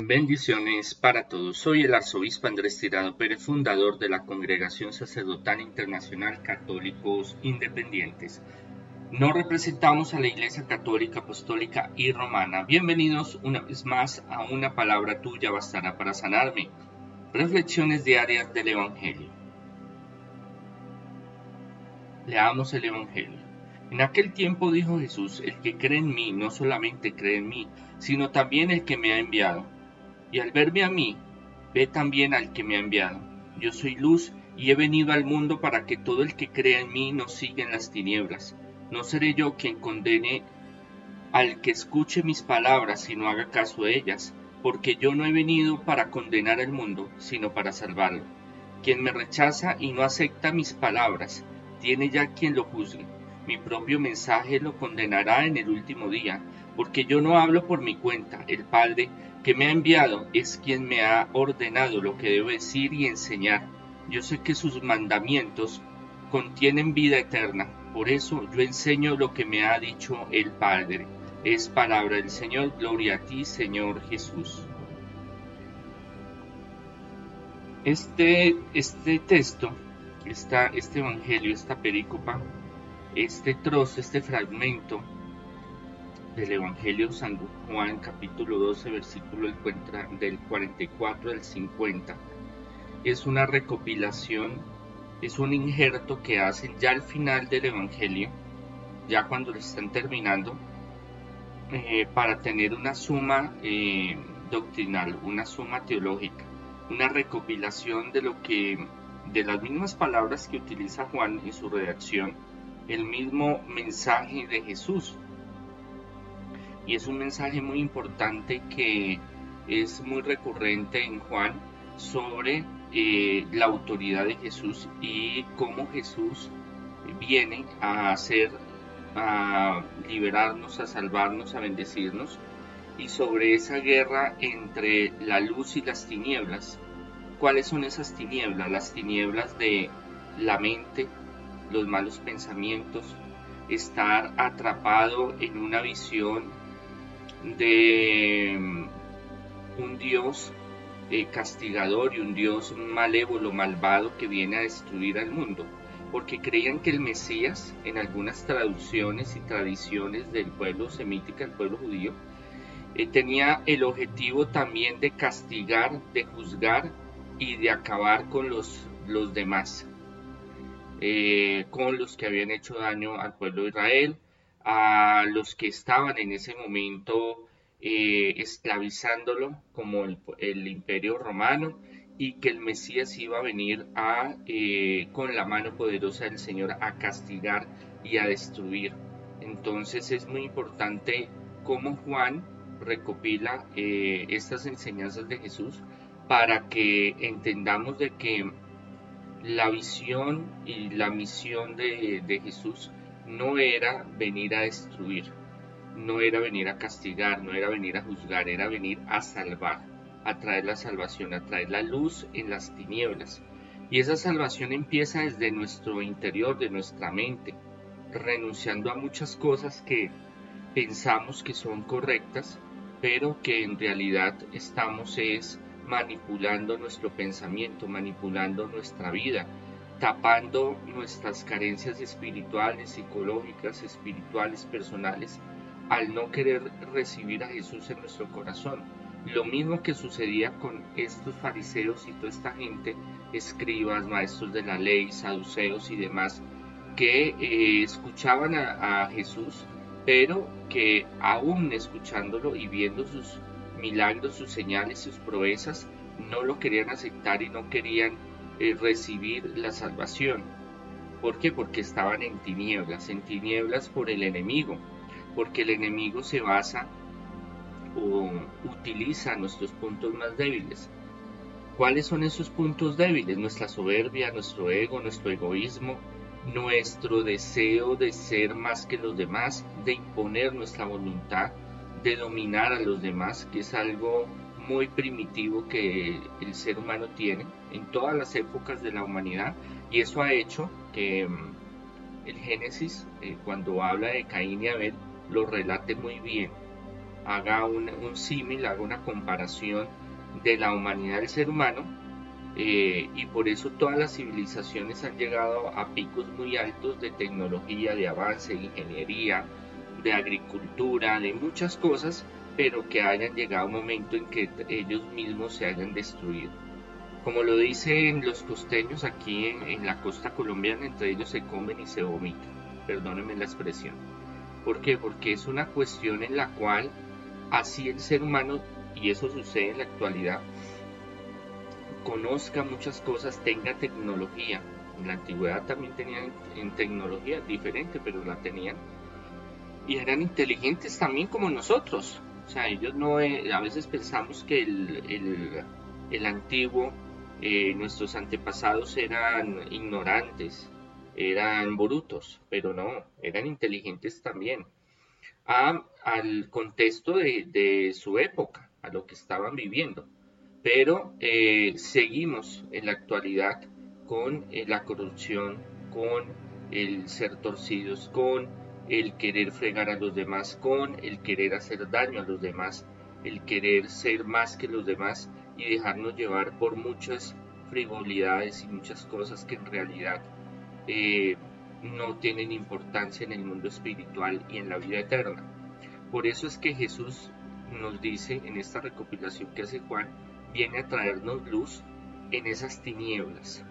Bendiciones para todos. Soy el arzobispo Andrés Tirado Pérez, fundador de la Congregación Sacerdotal Internacional Católicos Independientes. No representamos a la Iglesia Católica, Apostólica y Romana. Bienvenidos una vez más a una palabra tuya bastará para sanarme. Reflexiones diarias del Evangelio. Leamos el Evangelio. En aquel tiempo dijo Jesús, el que cree en mí no solamente cree en mí, sino también el que me ha enviado y al verme a mí, ve también al que me ha enviado. Yo soy luz y he venido al mundo para que todo el que crea en mí no siga en las tinieblas. No seré yo quien condene al que escuche mis palabras y no haga caso de ellas, porque yo no he venido para condenar al mundo, sino para salvarlo. Quien me rechaza y no acepta mis palabras, tiene ya quien lo juzgue. Mi propio mensaje lo condenará en el último día, porque yo no hablo por mi cuenta. El Padre que me ha enviado es quien me ha ordenado lo que debo decir y enseñar. Yo sé que sus mandamientos contienen vida eterna, por eso yo enseño lo que me ha dicho el Padre. Es palabra del Señor, gloria a ti, Señor Jesús. Este, este texto, esta, este evangelio, esta perícopa, este trozo, este fragmento del Evangelio San Juan capítulo 12 versículo del 44 al 50 es una recopilación, es un injerto que hacen ya al final del Evangelio, ya cuando lo están terminando, eh, para tener una suma eh, doctrinal, una suma teológica, una recopilación de lo que, de las mismas palabras que utiliza Juan en su redacción, el mismo mensaje de Jesús y es un mensaje muy importante que es muy recurrente en Juan sobre eh, la autoridad de Jesús y cómo Jesús viene a hacer, a liberarnos, a salvarnos, a bendecirnos y sobre esa guerra entre la luz y las tinieblas. ¿Cuáles son esas tinieblas? Las tinieblas de la mente, los malos pensamientos, estar atrapado en una visión de mm, un Dios eh, castigador y un Dios malévolo, malvado que viene a destruir al mundo, porque creían que el Mesías, en algunas traducciones y tradiciones del pueblo semítica, el pueblo judío, eh, tenía el objetivo también de castigar, de juzgar y de acabar con los, los demás, eh, con los que habían hecho daño al pueblo de Israel, a los que estaban en ese momento eh, esclavizándolo como el, imperio romano y que el Mesías iba a venir a, eh, con la mano poderosa del Señor a castigar y a destruir. Entonces es muy importante cómo Juan recopila eh, estas enseñanzas de Jesús para que entendamos de que la visión y la misión de, de Jesús no era venir a destruir, no era venir a castigar, no era venir a juzgar, era venir a salvar, a traer la salvación, a traer la luz en las tinieblas. Y esa salvación empieza desde nuestro interior, de nuestra mente, renunciando a muchas cosas que pensamos que son correctas, pero que en realidad estamos es manipulando nuestro pensamiento, manipulando nuestra vida, tapando nuestras carencias espirituales, psicológicas, espirituales, personales, al no querer recibir a Jesús en nuestro corazón. Lo mismo que sucedía con estos fariseos y toda esta gente, escribas, maestros de la ley, saduceos y demás, que eh, escuchaban a, a Jesús, pero que aún escuchándolo y viendo sus milagros, sus señales, sus proezas, no lo querían aceptar y no querían eh, recibir la salvación. ¿Por qué? Porque estaban en tinieblas, en tinieblas por el enemigo, porque el enemigo se basa o utiliza nuestros puntos más débiles. ¿Cuáles son esos puntos débiles? Nuestra soberbia, nuestro ego, nuestro egoísmo, nuestro deseo de ser más que los demás, de imponer nuestra voluntad, de dominar a los demás, que es algo muy primitivo que el ser humano tiene en todas las épocas de la humanidad y eso ha hecho que mm, el Génesis, eh, cuando habla de Caín y Abel, lo relate muy bien. haga un, un símil, haga una comparación de la humanidad del ser humano eh, y por eso todas las civilizaciones han llegado a picos muy altos de tecnología, de avance, de ingeniería, de agricultura, de muchas cosas, pero que hayan llegado un momento en que ellos mismos se hayan destruido. Como lo dicen los costeños aquí en, la costa colombiana, entre ellos se comen y se vomitan. Perdónenme la expresión. ¿Por qué? Porque es una cuestión en la cual así el ser humano, y eso sucede en la actualidad, conozca muchas cosas, tenga tecnología. En la antigüedad también tenían en tecnología diferente, pero la tenían. Y eran inteligentes también como nosotros. O sea, ellos no, eh, a veces pensamos que el, el antiguo eh, nuestros antepasados eran ignorantes, eran brutos, pero no, eran inteligentes también, al contexto de, su época, a lo que estaban viviendo. Pero eh, seguimos en la actualidad con eh, la corrupción, con el ser torcidos, con el querer fregar a los demás, con el querer hacer daño a los demás, el querer ser más que los demás y dejarnos llevar por muchas frivolidades y muchas cosas que en realidad eh, no tienen importancia en el mundo espiritual y en la vida eterna. Por eso es que Jesús nos dice en esta recopilación que hace Juan, viene a traernos luz en esas tinieblas,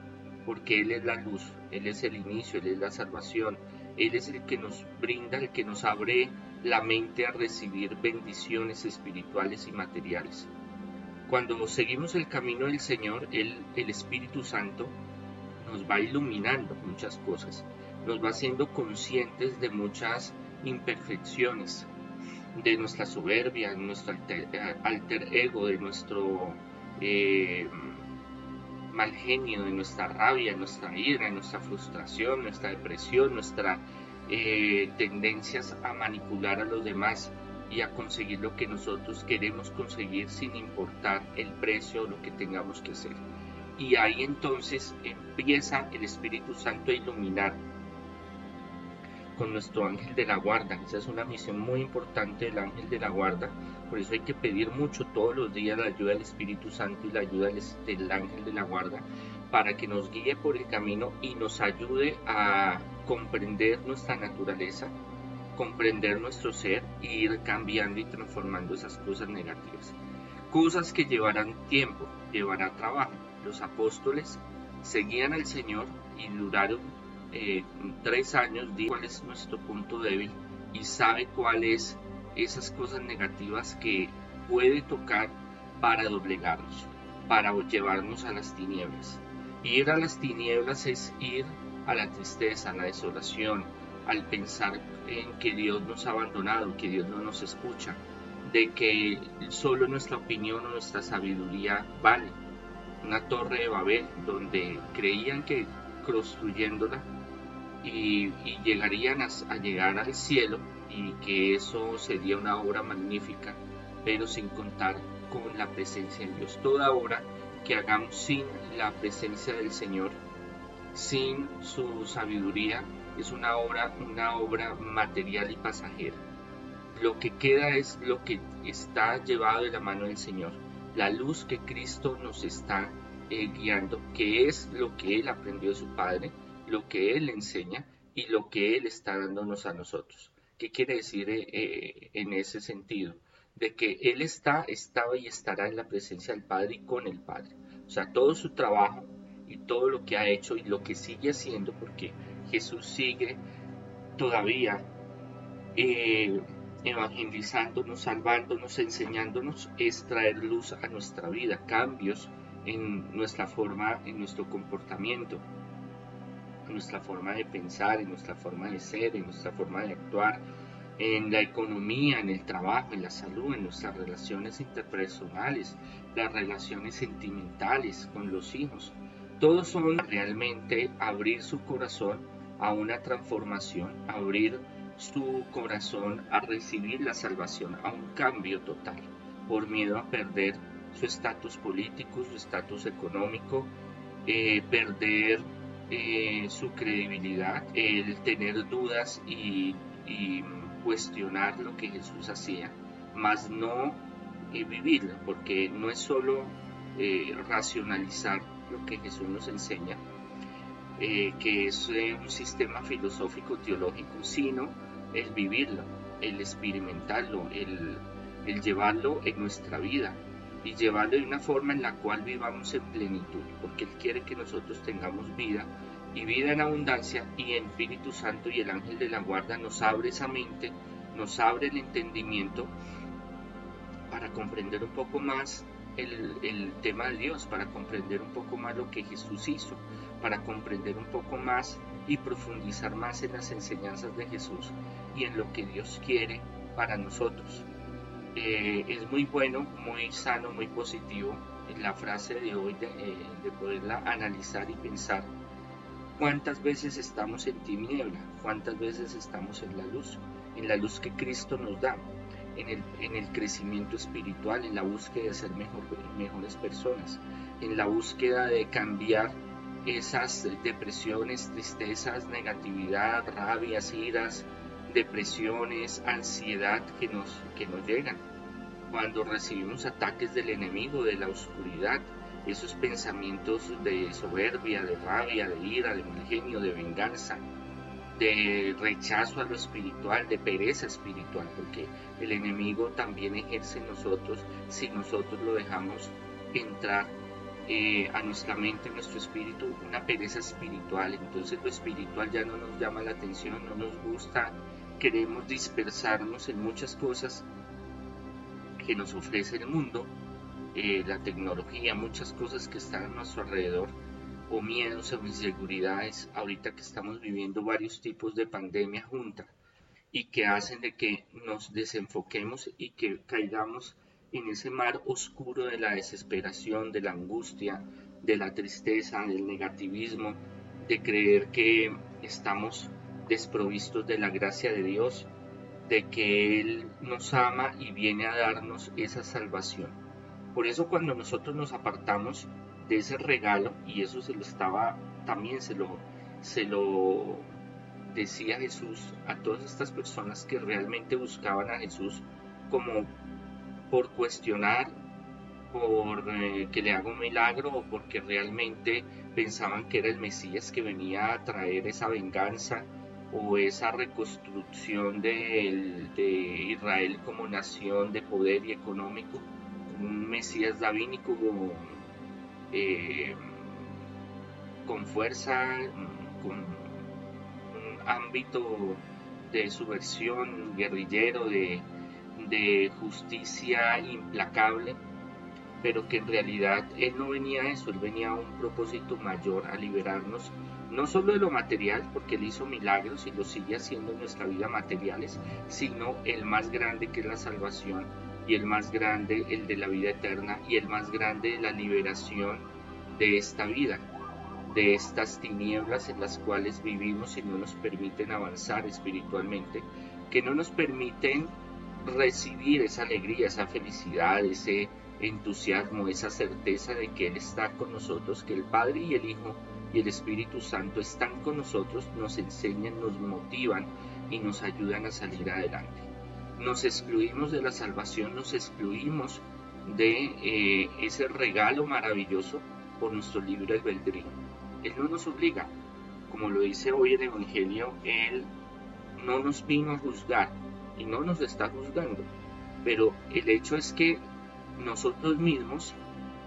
porque Él es la luz, Él es el inicio, Él es la salvación, Él es el que nos brinda, el que nos abre la mente a recibir bendiciones espirituales y materiales. Cuando seguimos el camino del Señor, el, Espíritu Santo nos va iluminando muchas cosas, nos va haciendo conscientes de muchas imperfecciones, de nuestra soberbia, de nuestro alter, ego, de nuestro eh, mal genio, de nuestra rabia, nuestra ira, nuestra frustración, nuestra depresión, nuestras eh, tendencias a manipular a los demás, y a conseguir lo que nosotros queremos conseguir sin importar el precio o lo que tengamos que hacer. Y ahí entonces empieza el Espíritu Santo a iluminar con nuestro ángel de la guarda. Esa es una misión muy importante del ángel de la guarda. Por eso hay que pedir mucho todos los días la ayuda del Espíritu Santo y la ayuda del ángel de la guarda para que nos guíe por el camino y nos ayude a comprender nuestra naturaleza, comprender nuestro ser e ir cambiando y transformando esas cosas negativas. Cosas que llevarán tiempo, llevará trabajo. Los apóstoles seguían al Señor y duraron eh, tres años, dijo cuál es nuestro punto débil y sabe cuáles esas cosas negativas que puede tocar para doblegarnos, para llevarnos a las tinieblas. Ir a las tinieblas es ir a la tristeza, a la desolación, al pensar en que Dios nos ha abandonado, que Dios no nos escucha, de que solo nuestra opinión o nuestra sabiduría vale. Una torre de Babel donde creían que construyéndola y, llegarían a, a llegar al cielo y que eso sería una obra magnífica, pero sin contar con la presencia de Dios. Toda obra que hagamos sin la presencia del Señor, sin su sabiduría, es una obra, una obra material y pasajera. Lo que queda es lo que está llevado de la mano del Señor, la luz que Cristo nos está eh, guiando, que es lo que Él aprendió de su Padre, lo que Él enseña y lo que Él está dándonos a nosotros. ¿Qué quiere decir eh, eh, en ese sentido? De que Él está, estaba y estará en la presencia del Padre y con el Padre. O sea, todo su trabajo y todo lo que ha hecho y lo que sigue haciendo, porque Jesús sigue todavía eh, evangelizándonos, salvándonos, enseñándonos, es traer luz a nuestra vida, cambios en nuestra forma, en nuestro comportamiento, en nuestra forma de pensar, en nuestra forma de ser, en nuestra forma de actuar, en la economía, en el trabajo, en la salud, en nuestras relaciones interpersonales, las relaciones sentimentales con los hijos. Todos son realmente abrir su corazón a una transformación, abrir su corazón a recibir la salvación, a un cambio total, por miedo a perder su estatus político, su estatus económico, eh, perder eh, su credibilidad, el tener dudas y, cuestionar lo que Jesús hacía, más no eh, vivirla, porque no es solo eh, racionalizar lo que Jesús nos enseña, que es un sistema filosófico teológico, sino el vivirlo, el experimentarlo, el llevarlo en nuestra vida y llevarlo de una forma en la cual vivamos en plenitud, porque Él quiere que nosotros tengamos vida y vida en abundancia y el Espíritu Santo y el ángel de la guarda nos abre esa mente, nos abre el entendimiento para comprender un poco más el, tema de Dios, para comprender un poco más lo que Jesús hizo, para comprender un poco más y profundizar más en las enseñanzas de Jesús y en lo que Dios quiere para nosotros. Eh, es muy bueno, muy sano, muy positivo la frase de hoy de, eh, de poderla analizar y pensar cuántas veces estamos en tiniebla, cuántas veces estamos en la luz, en la luz que Cristo nos da, en el, crecimiento espiritual, en la búsqueda de ser mejor, mejores personas, en la búsqueda de cambiar esas depresiones, tristezas, negatividad, rabias, iras, depresiones, ansiedad que que nos llegan. Cuando recibimos ataques del enemigo, de la oscuridad, esos pensamientos de soberbia, de rabia, de ira, de mal genio, de venganza, de rechazo a lo espiritual, de pereza espiritual, porque el enemigo también ejerce en nosotros si nosotros lo dejamos entrar eh, a nuestra mente, a nuestro espíritu, una pereza espiritual. Entonces lo espiritual ya no nos llama la atención, no nos gusta, queremos dispersarnos en muchas cosas que nos ofrece el mundo, eh, la tecnología, muchas cosas que están a nuestro alrededor o miedos o inseguridades ahorita que estamos viviendo varios tipos de pandemia junta y que hacen de que nos desenfoquemos y que caigamos en ese mar oscuro de la desesperación, de la angustia, de la tristeza, del negativismo, de creer que estamos desprovistos de la gracia de Dios, de que Él nos ama y viene a darnos esa salvación. Por eso cuando nosotros nos apartamos de ese regalo y eso se lo estaba también se lo se lo decía Jesús a todas estas personas que realmente buscaban a Jesús como por cuestionar por eh, que le haga un milagro o porque realmente pensaban que era el Mesías que venía a traer esa venganza o esa reconstrucción de, Israel como nación de poder y económico, un Mesías davínico eh, con fuerza, con un ámbito de subversión guerrillero, de justicia implacable, pero que en realidad él no venía a eso, él venía a un propósito mayor, a liberarnos no solo de lo material, porque él hizo milagros y lo sigue haciendo en nuestra vida materiales, sino el más grande que es la salvación y el más grande el de la vida eterna y el más grande la liberación de esta vida, de estas tinieblas en las cuales vivimos y no nos permiten avanzar espiritualmente, que no nos permiten recibir esa alegría, esa felicidad, ese entusiasmo, esa certeza de que Él está con nosotros, que el Padre y el Hijo y el Espíritu Santo están con nosotros, nos enseñan, nos motivan y nos ayudan a salir adelante. Nos excluimos de la salvación, nos excluimos de eh, ese regalo maravilloso por nuestro libre albedrío. Él no nos obliga, como lo dice hoy el Evangelio, Él no nos vino a juzgar y no nos está juzgando, pero el hecho es que nosotros mismos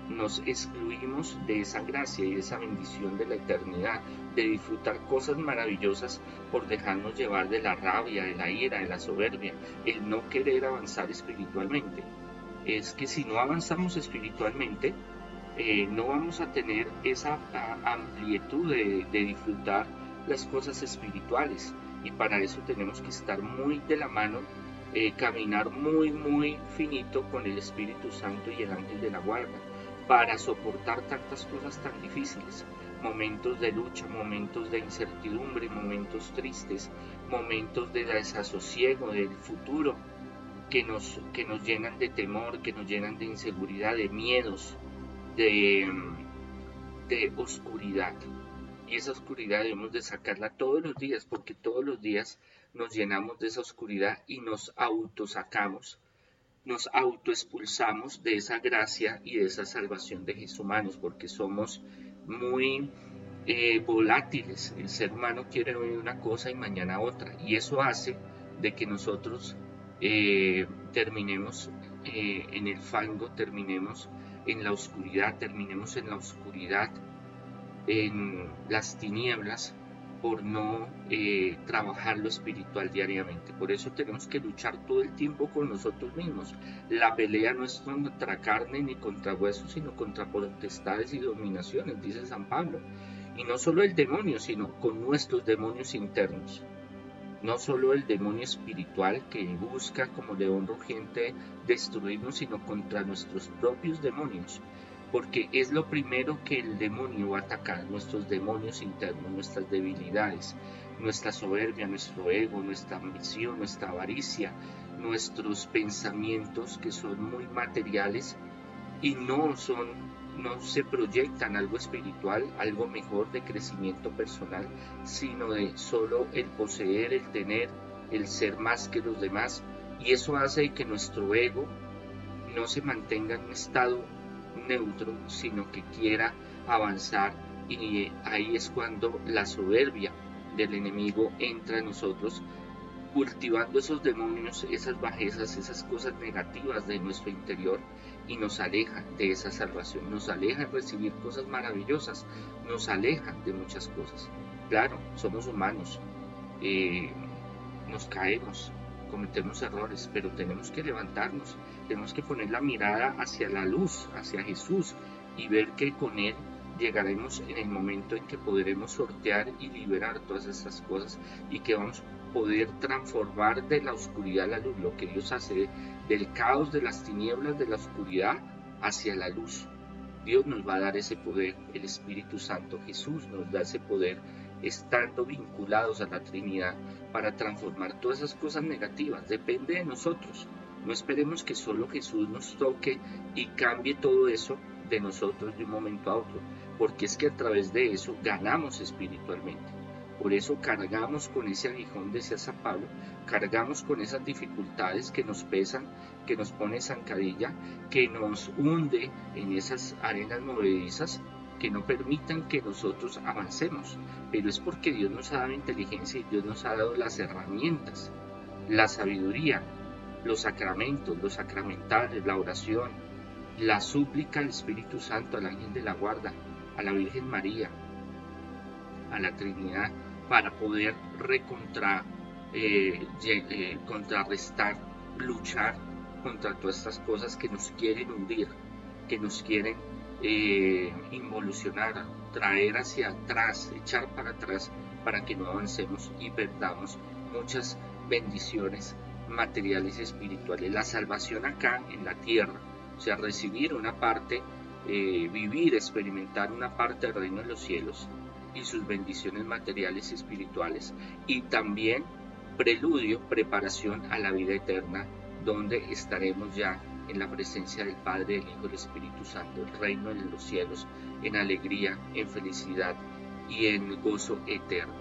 nos excluimos de esa gracia y de esa bendición de la eternidad, de disfrutar cosas maravillosas por dejarnos llevar de la rabia, de la ira, de la soberbia, el no querer avanzar espiritualmente. Es que si no avanzamos espiritualmente, eh, no vamos a tener esa amplitud de, disfrutar las cosas espirituales y para eso tenemos que estar muy de la mano eh, caminar muy, muy finito con el Espíritu Santo y el ángel de la guarda para soportar tantas cosas tan difíciles, momentos de lucha, momentos de incertidumbre, momentos tristes, momentos de desasosiego del futuro que nos, que nos llenan de temor, que nos llenan de inseguridad, de miedos, de, de oscuridad. Y esa oscuridad debemos de sacarla todos los días, porque todos los días nos llenamos de esa oscuridad y nos autosacamos nos autoexpulsamos de esa gracia y de esa salvación de Jesús humanos, porque somos muy eh, volátiles. El ser humano quiere hoy una cosa y mañana otra, y eso hace de que nosotros eh, terminemos eh, en el fango, terminemos en la oscuridad, terminemos en la oscuridad, en las tinieblas, por no eh, trabajar lo espiritual diariamente. Por eso tenemos que luchar todo el tiempo con nosotros mismos. La pelea no es contra carne ni contra huesos, sino contra potestades y dominaciones, dice San Pablo. Y no solo el demonio, sino con nuestros demonios internos. No solo el demonio espiritual que busca como león rugiente destruirnos, sino contra nuestros propios demonios porque es lo primero que el demonio va a atacar, nuestros demonios internos, nuestras debilidades, nuestra soberbia, nuestro ego, nuestra ambición, nuestra avaricia, nuestros pensamientos que son muy materiales y no son no se proyectan algo espiritual, algo mejor de crecimiento personal, sino de solo el poseer, el tener, el ser más que los demás. Y eso hace que nuestro ego no se mantenga en un estado neutro, sino que quiera avanzar y ahí es cuando la soberbia del enemigo entra en nosotros cultivando esos demonios, esas bajezas, esas cosas negativas de nuestro interior y nos aleja de esa salvación, nos aleja de recibir cosas maravillosas, nos aleja de muchas cosas. Claro, somos humanos, eh, nos caemos, cometemos errores, pero tenemos que levantarnos, tenemos que poner la mirada hacia la luz, hacia Jesús y ver que con Él llegaremos en el momento en que podremos sortear y liberar todas estas cosas y que vamos a poder transformar de la oscuridad a la luz, lo que Dios hace del caos, de las tinieblas, de la oscuridad hacia la luz. Dios nos va a dar ese poder, el Espíritu Santo, Jesús nos da ese poder estando vinculados a la Trinidad para transformar todas esas cosas negativas. Depende de nosotros. No esperemos que solo Jesús nos toque y cambie todo eso de nosotros de un momento a otro, porque es que a través de eso ganamos espiritualmente. Por eso cargamos con ese aguijón, decía San Pablo, cargamos con esas dificultades que nos pesan, que nos pone zancadilla, que nos hunde en esas arenas movedizas, que no permitan que nosotros avancemos. Pero es porque Dios nos ha dado inteligencia y Dios nos ha dado las herramientas, la sabiduría, los sacramentos, los sacramentales, la oración, la súplica al Espíritu Santo, al ángel de la guarda, a la Virgen María, a la Trinidad, para poder recontra, eh, eh, contrarrestar, luchar contra todas estas cosas que nos quieren hundir, que nos quieren eh, involucionar, traer hacia atrás, echar para atrás para que no avancemos y perdamos muchas bendiciones materiales y espirituales. La salvación acá en la tierra, o sea, recibir una parte, eh, vivir, experimentar una parte del reino de los cielos y sus bendiciones materiales y espirituales. Y también preludio, preparación a la vida eterna, donde estaremos ya en la presencia del Padre, del Hijo y del Espíritu Santo, el reino en los cielos, en alegría, en felicidad y en gozo eterno.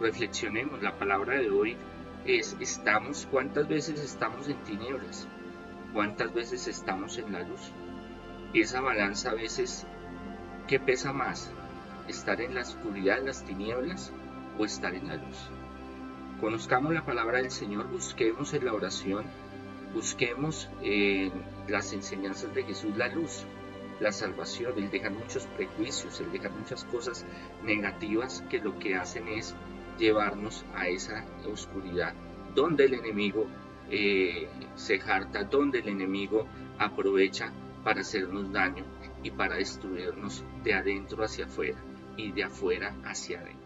Reflexionemos, la palabra de hoy es, estamos, ¿cuántas veces estamos en tinieblas? ¿Cuántas veces estamos en la luz? Esa balanza a veces, ¿qué pesa más? ¿Estar en la oscuridad, en las tinieblas o estar en la luz? Conozcamos la palabra del Señor, busquemos en la oración busquemos en las enseñanzas de Jesús la luz, la salvación, el dejar muchos prejuicios, el dejar muchas cosas negativas que lo que hacen es llevarnos a esa oscuridad, donde el enemigo eh, se jarta, donde el enemigo aprovecha para hacernos daño y para destruirnos de adentro hacia afuera y de afuera hacia adentro.